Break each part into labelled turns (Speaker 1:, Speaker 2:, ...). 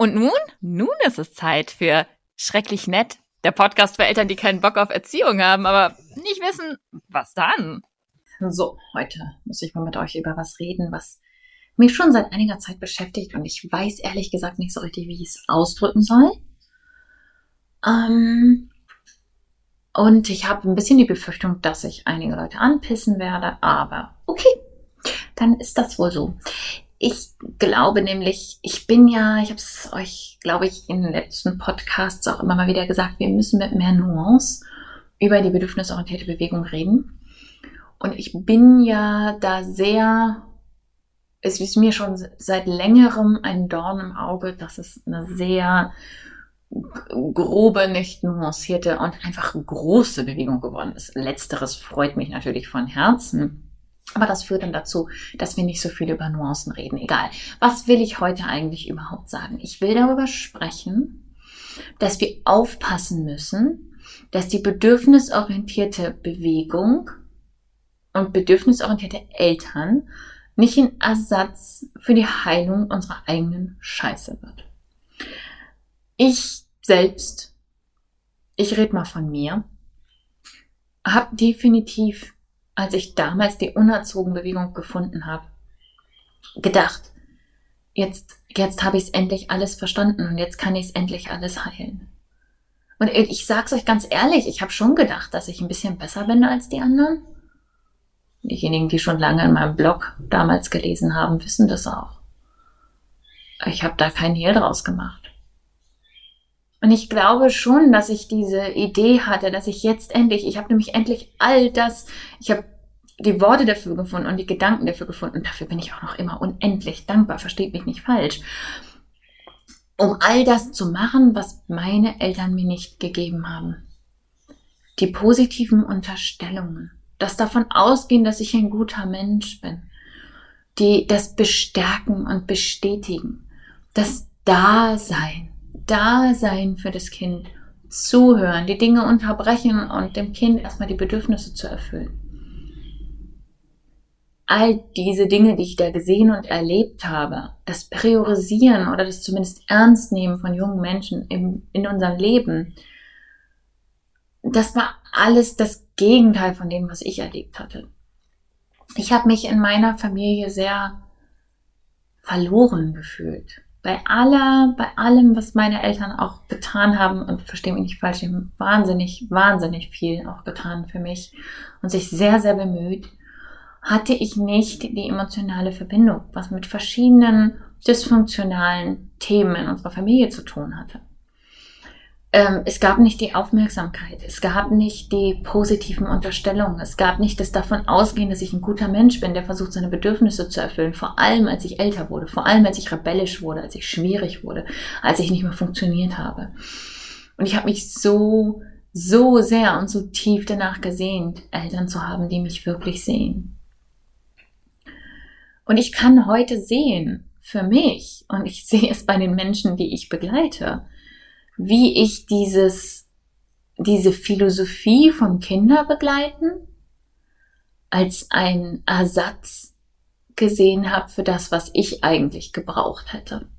Speaker 1: Und nun? Nun ist es Zeit für Schrecklich Nett, der Podcast für Eltern, die keinen Bock auf Erziehung haben, aber nicht wissen, was dann.
Speaker 2: So, heute muss ich mal mit euch über was reden, was mich schon seit einiger Zeit beschäftigt und ich weiß ehrlich gesagt nicht so richtig, wie ich es ausdrücken soll. Ähm, und ich habe ein bisschen die Befürchtung, dass ich einige Leute anpissen werde, aber okay, dann ist das wohl so. Ich glaube nämlich, ich bin ja, ich habe es euch, glaube ich, in den letzten Podcasts auch immer mal wieder gesagt, wir müssen mit mehr Nuance über die bedürfnisorientierte Bewegung reden. Und ich bin ja da sehr, es ist mir schon seit längerem ein Dorn im Auge, dass es eine sehr grobe, nicht nuancierte und einfach große Bewegung geworden ist. Letzteres freut mich natürlich von Herzen. Aber das führt dann dazu, dass wir nicht so viel über Nuancen reden. Egal. Was will ich heute eigentlich überhaupt sagen? Ich will darüber sprechen, dass wir aufpassen müssen, dass die bedürfnisorientierte Bewegung und bedürfnisorientierte Eltern nicht ein Ersatz für die Heilung unserer eigenen Scheiße wird. Ich selbst, ich rede mal von mir, habe definitiv als ich damals die Unerzogen-Bewegung gefunden habe, gedacht, jetzt, jetzt habe ich es endlich alles verstanden und jetzt kann ich es endlich alles heilen. Und ich sag's euch ganz ehrlich, ich habe schon gedacht, dass ich ein bisschen besser bin als die anderen. Diejenigen, die schon lange in meinem Blog damals gelesen haben, wissen das auch. Ich habe da kein Hehl draus gemacht. Und ich glaube schon, dass ich diese Idee hatte, dass ich jetzt endlich, ich habe nämlich endlich all das, ich habe die Worte dafür gefunden und die Gedanken dafür gefunden. Und dafür bin ich auch noch immer unendlich dankbar, versteht mich nicht falsch. Um all das zu machen, was meine Eltern mir nicht gegeben haben. Die positiven Unterstellungen. Das davon ausgehen, dass ich ein guter Mensch bin. Die das bestärken und bestätigen. Das Dasein Dasein für das Kind, zuhören, die Dinge unterbrechen und dem Kind erstmal die Bedürfnisse zu erfüllen. All diese Dinge, die ich da gesehen und erlebt habe, das Priorisieren oder das zumindest Ernstnehmen von jungen Menschen im, in unserem Leben, das war alles das Gegenteil von dem, was ich erlebt hatte. Ich habe mich in meiner Familie sehr verloren gefühlt bei aller, bei allem, was meine Eltern auch getan haben, und verstehe mich nicht falsch, haben wahnsinnig, wahnsinnig viel auch getan für mich und sich sehr, sehr bemüht, hatte ich nicht die emotionale Verbindung, was mit verschiedenen dysfunktionalen Themen in unserer Familie zu tun hatte ähm, es gab nicht die Aufmerksamkeit, es gab nicht die positiven Unterstellungen, es gab nicht das davon ausgehen, dass ich ein guter Mensch bin, der versucht, seine Bedürfnisse zu erfüllen, vor allem als ich älter wurde, vor allem als ich rebellisch wurde, als ich schwierig wurde, als ich nicht mehr funktioniert habe. Und ich habe mich so, so sehr und so tief danach gesehnt, Eltern zu haben, die mich wirklich sehen. Und ich kann heute sehen, für mich, und ich sehe es bei den Menschen, die ich begleite, wie ich dieses, diese Philosophie von Kinderbegleiten als ein Ersatz gesehen habe für das, was ich eigentlich gebraucht hätte.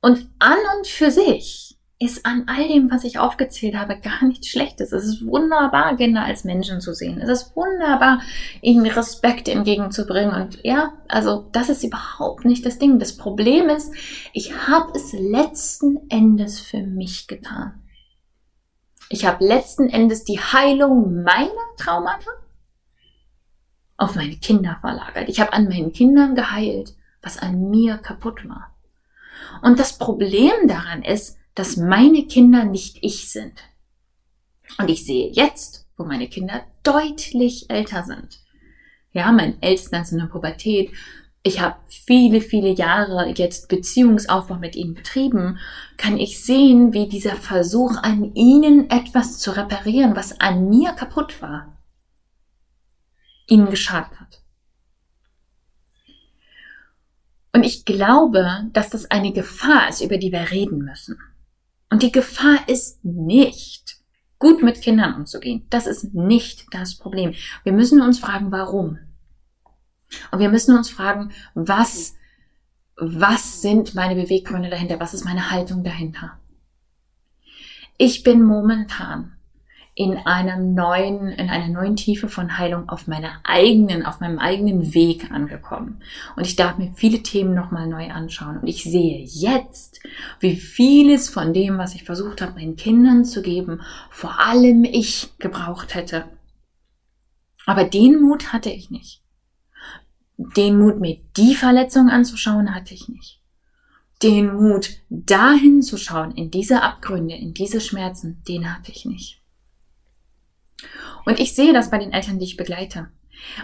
Speaker 2: Und an und für sich ist an all dem, was ich aufgezählt habe, gar nichts Schlechtes. Es ist wunderbar, Kinder als Menschen zu sehen. Es ist wunderbar, ihnen Respekt entgegenzubringen. Und ja, also das ist überhaupt nicht das Ding. Das Problem ist, ich habe es letzten Endes für mich getan. Ich habe letzten Endes die Heilung meiner Traumata auf meine Kinder verlagert. Ich habe an meinen Kindern geheilt, was an mir kaputt war. Und das Problem daran ist, dass meine Kinder nicht ich sind. Und ich sehe jetzt, wo meine Kinder deutlich älter sind. Ja, mein Ältester ist in der Pubertät. Ich habe viele, viele Jahre jetzt Beziehungsaufbau mit ihnen betrieben, kann ich sehen, wie dieser Versuch an ihnen etwas zu reparieren, was an mir kaputt war, ihnen geschadet hat. Und ich glaube, dass das eine Gefahr ist, über die wir reden müssen. Und die Gefahr ist nicht, gut mit Kindern umzugehen. Das ist nicht das Problem. Wir müssen uns fragen, warum. Und wir müssen uns fragen, was, was sind meine Beweggründe dahinter? Was ist meine Haltung dahinter? Ich bin momentan in einem neuen, in einer neuen Tiefe von Heilung auf meiner eigenen, auf meinem eigenen Weg angekommen. Und ich darf mir viele Themen nochmal neu anschauen. Und ich sehe jetzt, wie vieles von dem, was ich versucht habe, meinen Kindern zu geben, vor allem ich gebraucht hätte. Aber den Mut hatte ich nicht. Den Mut, mir die Verletzung anzuschauen, hatte ich nicht. Den Mut, dahin zu schauen, in diese Abgründe, in diese Schmerzen, den hatte ich nicht. Und ich sehe das bei den Eltern, die ich begleite.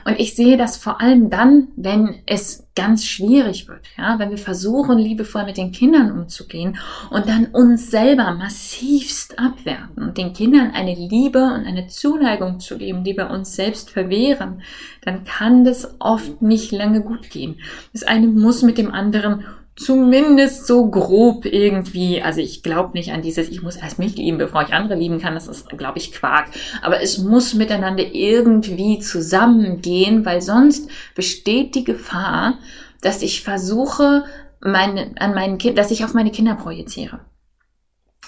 Speaker 2: Und ich sehe das vor allem dann, wenn es ganz schwierig wird, ja, wenn wir versuchen, liebevoll mit den Kindern umzugehen und dann uns selber massivst abwerten und den Kindern eine Liebe und eine Zuneigung zu geben, die wir uns selbst verwehren, dann kann das oft nicht lange gut gehen. Das eine muss mit dem anderen zumindest so grob irgendwie, also ich glaube nicht an dieses, ich muss erst mich lieben, bevor ich andere lieben kann, das ist, glaube ich, Quark. Aber es muss miteinander irgendwie zusammengehen, weil sonst besteht die Gefahr, dass ich versuche, meine, an meinen Kind, dass ich auf meine Kinder projiziere.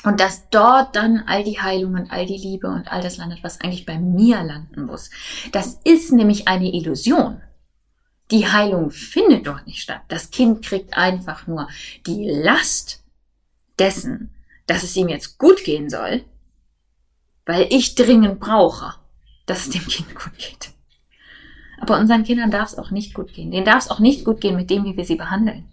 Speaker 2: Und dass dort dann all die Heilung und all die Liebe und all das landet, was eigentlich bei mir landen muss. Das ist nämlich eine Illusion. Die Heilung findet dort nicht statt. Das Kind kriegt einfach nur die Last dessen, dass es ihm jetzt gut gehen soll, weil ich dringend brauche, dass es dem Kind gut geht. Aber unseren Kindern darf es auch nicht gut gehen. Denen darf es auch nicht gut gehen mit dem, wie wir sie behandeln.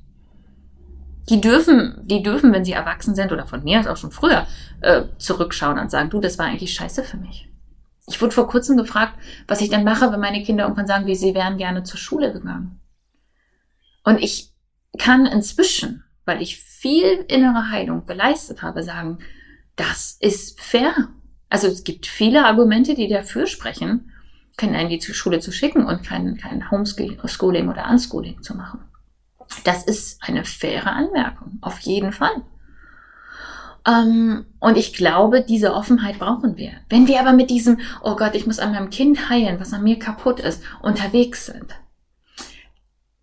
Speaker 2: Die dürfen, die dürfen, wenn sie erwachsen sind oder von mir aus auch schon früher, äh, zurückschauen und sagen, du, das war eigentlich scheiße für mich. Ich wurde vor kurzem gefragt, was ich dann mache, wenn meine Kinder irgendwann sagen, wie sie wären gerne zur Schule gegangen. Und ich kann inzwischen, weil ich viel innere Heilung geleistet habe, sagen, das ist fair. Also es gibt viele Argumente, die dafür sprechen, Kinder in die Schule zu schicken und kein, kein Homeschooling oder Unschooling zu machen. Das ist eine faire Anmerkung, auf jeden Fall. Ähm, und ich glaube, diese Offenheit brauchen wir. Wenn wir aber mit diesem, oh Gott, ich muss an meinem Kind heilen, was an mir kaputt ist, unterwegs sind,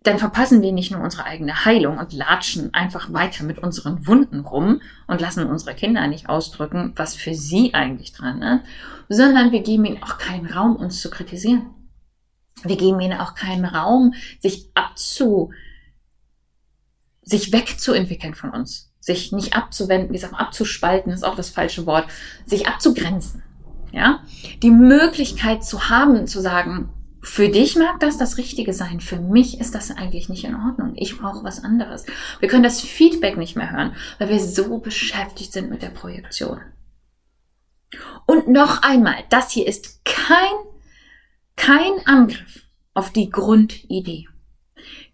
Speaker 2: dann verpassen wir nicht nur unsere eigene Heilung und latschen einfach weiter mit unseren Wunden rum und lassen unsere Kinder nicht ausdrücken, was für sie eigentlich dran ist, sondern wir geben ihnen auch keinen Raum, uns zu kritisieren. Wir geben ihnen auch keinen Raum, sich abzu, sich wegzuentwickeln von uns sich nicht abzuwenden, wie gesagt, abzuspalten ist auch das falsche Wort, sich abzugrenzen. Ja, die Möglichkeit zu haben, zu sagen, für dich mag das das Richtige sein, für mich ist das eigentlich nicht in Ordnung. Ich brauche was anderes. Wir können das Feedback nicht mehr hören, weil wir so beschäftigt sind mit der Projektion. Und noch einmal, das hier ist kein, kein Angriff auf die Grundidee.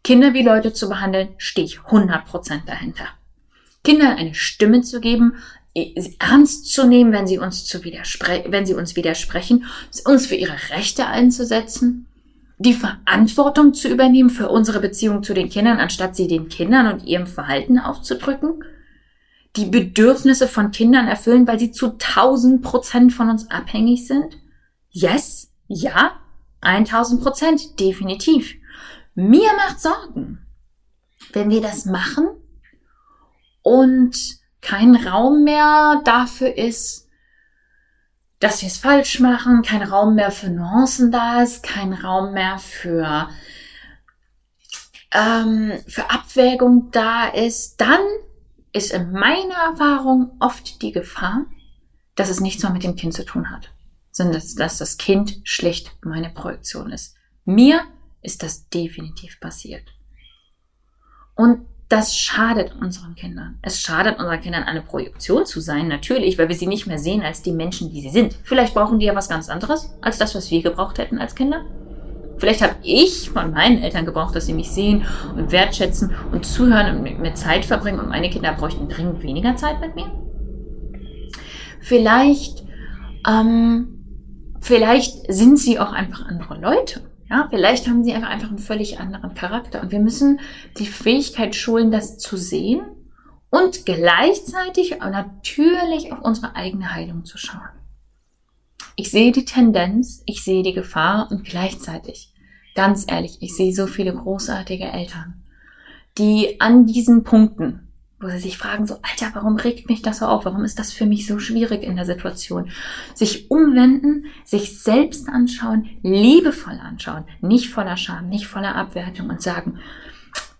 Speaker 2: Kinder wie Leute zu behandeln, stehe ich 100% dahinter. Kindern eine Stimme zu geben, ernst zu nehmen, wenn sie uns zu widerspre wenn sie uns widersprechen, uns für ihre Rechte einzusetzen, die Verantwortung zu übernehmen für unsere Beziehung zu den Kindern, anstatt sie den Kindern und ihrem Verhalten aufzudrücken, die Bedürfnisse von Kindern erfüllen, weil sie zu 1000 Prozent von uns abhängig sind? Yes, ja, 1000 Prozent, definitiv. Mir macht Sorgen, wenn wir das machen, und kein Raum mehr dafür ist, dass wir es falsch machen, kein Raum mehr für Nuancen da ist, kein Raum mehr für, ähm, für Abwägung da ist, dann ist in meiner Erfahrung oft die Gefahr, dass es nichts mehr mit dem Kind zu tun hat, sondern dass, dass das Kind schlicht meine Projektion ist. Mir ist das definitiv passiert. Und das schadet unseren Kindern. Es schadet unseren Kindern, eine Projektion zu sein, natürlich, weil wir sie nicht mehr sehen als die Menschen, die sie sind. Vielleicht brauchen die ja was ganz anderes als das, was wir gebraucht hätten als Kinder. Vielleicht habe ich von meinen Eltern gebraucht, dass sie mich sehen und wertschätzen und zuhören und mit mir Zeit verbringen und meine Kinder bräuchten dringend weniger Zeit mit mir. Vielleicht, ähm, vielleicht sind sie auch einfach andere Leute. Ja, vielleicht haben sie einfach, einfach einen völlig anderen Charakter. Und wir müssen die Fähigkeit schulen, das zu sehen und gleichzeitig natürlich auf unsere eigene Heilung zu schauen. Ich sehe die Tendenz, ich sehe die Gefahr und gleichzeitig, ganz ehrlich, ich sehe so viele großartige Eltern, die an diesen Punkten, wo sie sich fragen, so, Alter, warum regt mich das so auf? Warum ist das für mich so schwierig in der Situation? Sich umwenden, sich selbst anschauen, liebevoll anschauen, nicht voller Scham, nicht voller Abwertung und sagen,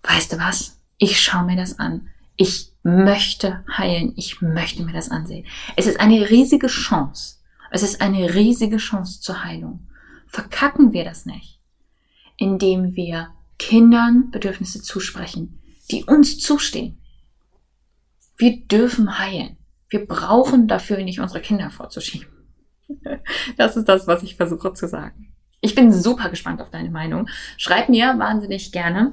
Speaker 2: weißt du was? Ich schaue mir das an. Ich möchte heilen. Ich möchte mir das ansehen. Es ist eine riesige Chance. Es ist eine riesige Chance zur Heilung. Verkacken wir das nicht, indem wir Kindern Bedürfnisse zusprechen, die uns zustehen. Wir dürfen heilen. Wir brauchen dafür nicht unsere Kinder vorzuschieben. Das ist das, was ich versuche zu sagen. Ich bin super gespannt auf deine Meinung. Schreib mir wahnsinnig gerne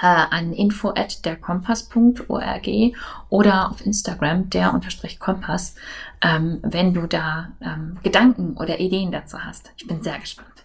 Speaker 2: äh, an info at derkompass.org oder auf Instagram der unterstrich Kompass, ähm, wenn du da ähm, Gedanken oder Ideen dazu hast. Ich bin sehr gespannt.